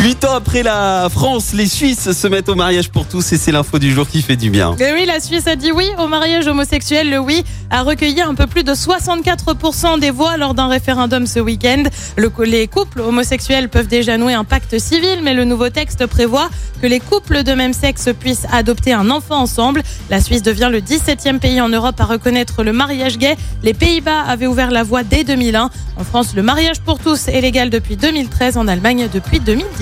Huit ans après la France, les Suisses se mettent au mariage pour tous et c'est l'info du jour qui fait du bien. Mais oui, la Suisse a dit oui au mariage homosexuel. Le oui a recueilli un peu plus de 64% des voix lors d'un référendum ce week-end. Le- les couples homosexuels peuvent déjà nouer un pacte civil, mais le nouveau texte prévoit que les couples de même sexe puissent adopter un enfant ensemble. La Suisse devient le 17e pays en Europe à reconnaître le mariage gay. Les Pays-Bas avaient ouvert la voie dès 2001. En France, le mariage pour tous est légal depuis 2013, en Allemagne depuis